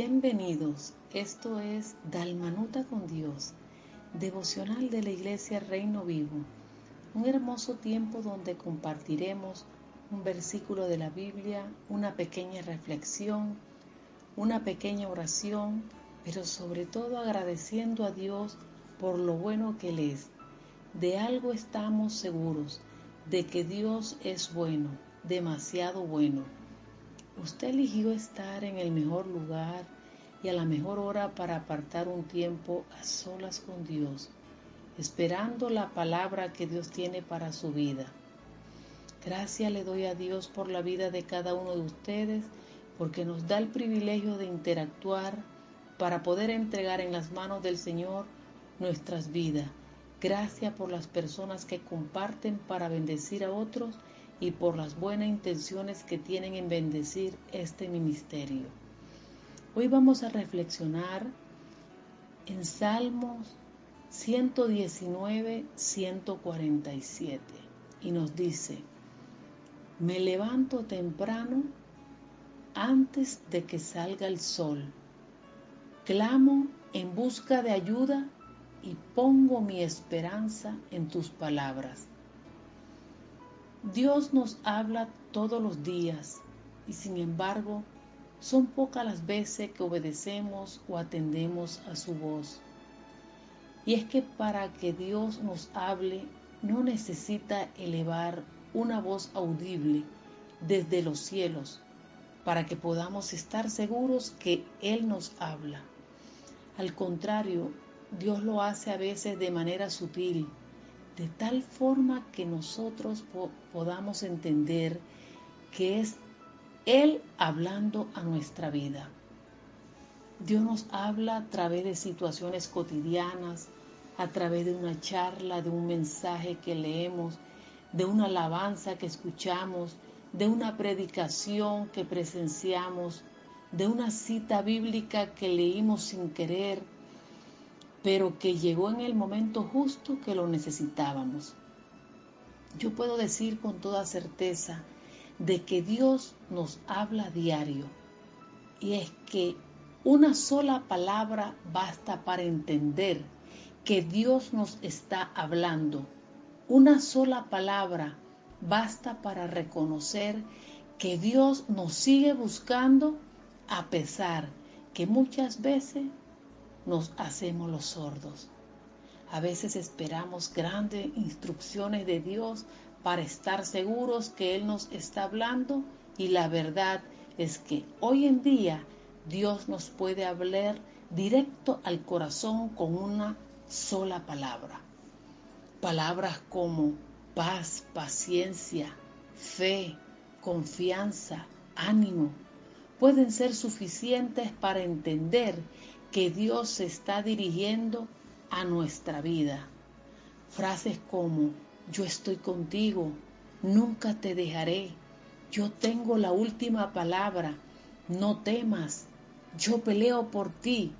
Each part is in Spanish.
Bienvenidos, esto es Dalmanuta con Dios, devocional de la Iglesia Reino Vivo, un hermoso tiempo donde compartiremos un versículo de la Biblia, una pequeña reflexión, una pequeña oración, pero sobre todo agradeciendo a Dios por lo bueno que Él es. De algo estamos seguros, de que Dios es bueno, demasiado bueno. Usted eligió estar en el mejor lugar y a la mejor hora para apartar un tiempo a solas con Dios, esperando la palabra que Dios tiene para su vida. Gracias le doy a Dios por la vida de cada uno de ustedes, porque nos da el privilegio de interactuar para poder entregar en las manos del Señor nuestras vidas. Gracias por las personas que comparten para bendecir a otros y por las buenas intenciones que tienen en bendecir este ministerio. Hoy vamos a reflexionar en Salmos 119, 147 y nos dice, me levanto temprano antes de que salga el sol, clamo en busca de ayuda y pongo mi esperanza en tus palabras. Dios nos habla todos los días y sin embargo son pocas las veces que obedecemos o atendemos a su voz. Y es que para que Dios nos hable no necesita elevar una voz audible desde los cielos para que podamos estar seguros que Él nos habla. Al contrario, Dios lo hace a veces de manera sutil, de tal forma que nosotros podamos entender que es Él hablando a nuestra vida. Dios nos habla a través de situaciones cotidianas, a través de una charla, de un mensaje que leemos, de una alabanza que escuchamos, de una predicación que presenciamos, de una cita bíblica que leímos sin querer, pero que llegó en el momento justo que lo necesitábamos. Yo puedo decir con toda certeza de que Dios nos habla diario y es que una sola palabra basta para entender que Dios nos está hablando. Una sola palabra basta para reconocer que Dios nos sigue buscando a pesar que muchas veces nos hacemos los sordos. A veces esperamos grandes instrucciones de Dios para estar seguros que Él nos está hablando y la verdad es que hoy en día Dios nos puede hablar directo al corazón con una sola palabra. Palabras como paz, paciencia, fe, confianza, ánimo, pueden ser suficientes para entender que Dios se está dirigiendo a nuestra vida. Frases como, yo estoy contigo, nunca te dejaré, yo tengo la última palabra, no temas, yo peleo por ti,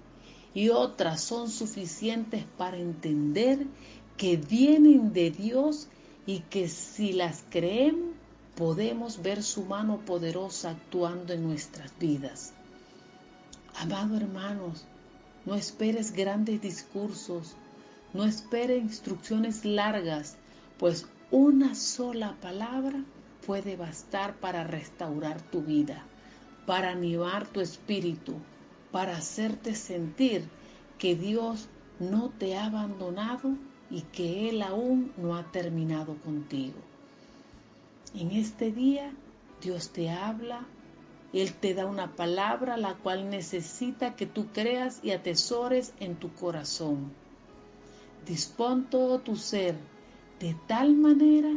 y otras son suficientes para entender que vienen de Dios y que si las creemos podemos ver su mano poderosa actuando en nuestras vidas. Amado hermanos, no esperes grandes discursos, no esperes instrucciones largas, pues una sola palabra puede bastar para restaurar tu vida, para animar tu espíritu, para hacerte sentir que Dios no te ha abandonado y que Él aún no ha terminado contigo. En este día Dios te habla él te da una palabra la cual necesita que tú creas y atesores en tu corazón. Dispón todo tu ser de tal manera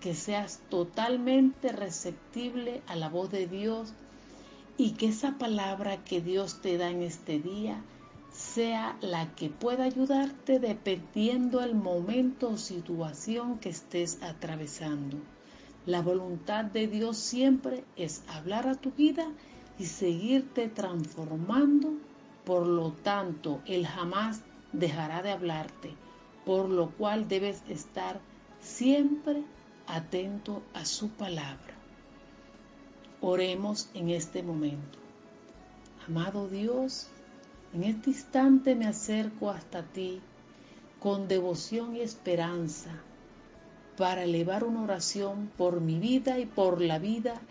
que seas totalmente receptible a la voz de Dios y que esa palabra que Dios te da en este día sea la que pueda ayudarte dependiendo el momento o situación que estés atravesando. La voluntad de Dios siempre es hablar a tu vida y seguirte transformando. Por lo tanto, Él jamás dejará de hablarte, por lo cual debes estar siempre atento a su palabra. Oremos en este momento. Amado Dios, en este instante me acerco hasta ti con devoción y esperanza para elevar una oración por mi vida y por la vida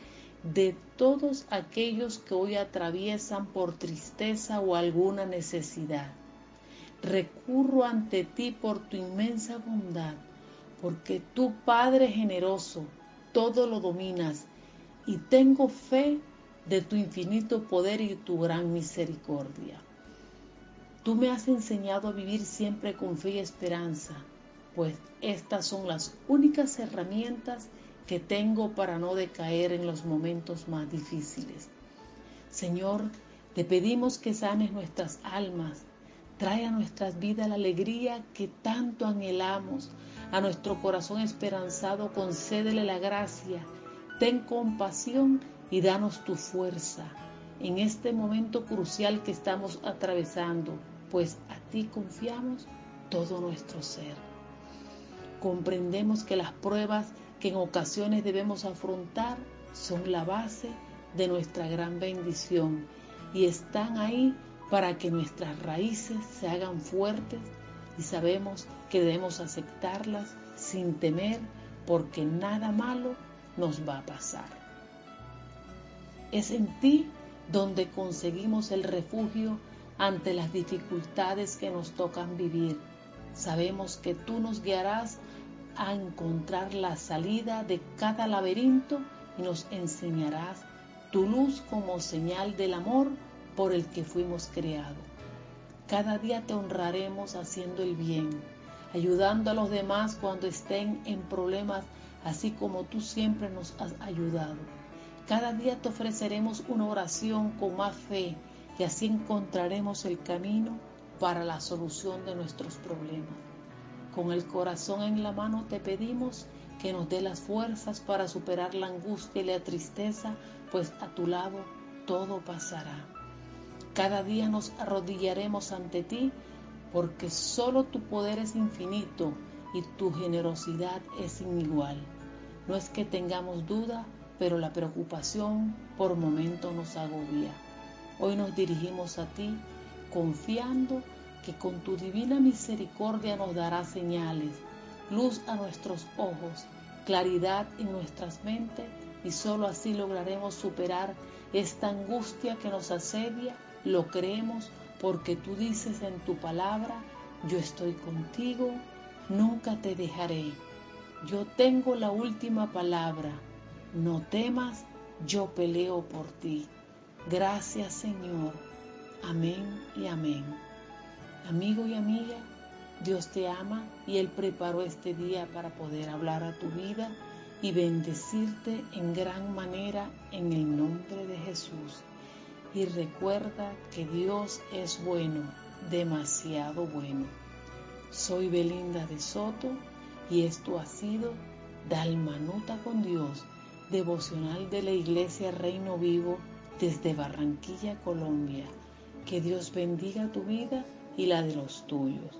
de todos aquellos que hoy atraviesan por tristeza o alguna necesidad. Recurro ante ti por tu inmensa bondad, porque tú, Padre generoso, todo lo dominas, y tengo fe de tu infinito poder y tu gran misericordia. Tú me has enseñado a vivir siempre con fe y esperanza, pues estas son las únicas herramientas que tengo para no decaer en los momentos más difíciles. Señor, te pedimos que sanes nuestras almas, trae a nuestras vidas la alegría que tanto anhelamos, a nuestro corazón esperanzado concédele la gracia, ten compasión y danos tu fuerza en este momento crucial que estamos atravesando, pues a ti confiamos todo nuestro ser. Comprendemos que las pruebas que en ocasiones debemos afrontar son la base de nuestra gran bendición y están ahí para que nuestras raíces se hagan fuertes y sabemos que debemos aceptarlas sin temer porque nada malo nos va a pasar. Es en ti donde conseguimos el refugio ante las dificultades que nos tocan vivir. Sabemos que tú nos guiarás a encontrar la salida de cada laberinto y nos enseñarás tu luz como señal del amor por el que fuimos creados. Cada día te honraremos haciendo el bien, ayudando a los demás cuando estén en problemas, así como tú siempre nos has ayudado. Cada día te ofreceremos una oración con más fe y así encontraremos el camino para la solución de nuestros problemas. Con el corazón en la mano te pedimos que nos dé las fuerzas para superar la angustia y la tristeza, pues a tu lado todo pasará. Cada día nos arrodillaremos ante ti porque solo tu poder es infinito y tu generosidad es sin igual. No es que tengamos duda, pero la preocupación por momento nos agobia. Hoy nos dirigimos a ti confiando que con tu divina misericordia nos dará señales, luz a nuestros ojos, claridad en nuestras mentes y sólo así lograremos superar esta angustia que nos asedia. Lo creemos porque tú dices en tu palabra, yo estoy contigo, nunca te dejaré. Yo tengo la última palabra no temas, yo peleo por ti. Gracias Señor. Amén y amén. Amigo y amiga, Dios te ama y Él preparó este día para poder hablar a tu vida y bendecirte en gran manera en el nombre de Jesús. Y recuerda que Dios es bueno, demasiado bueno. Soy Belinda de Soto y esto ha sido Dalmanuta con Dios devocional de la Iglesia Reino Vivo desde Barranquilla, Colombia. Que Dios bendiga tu vida y la de los tuyos.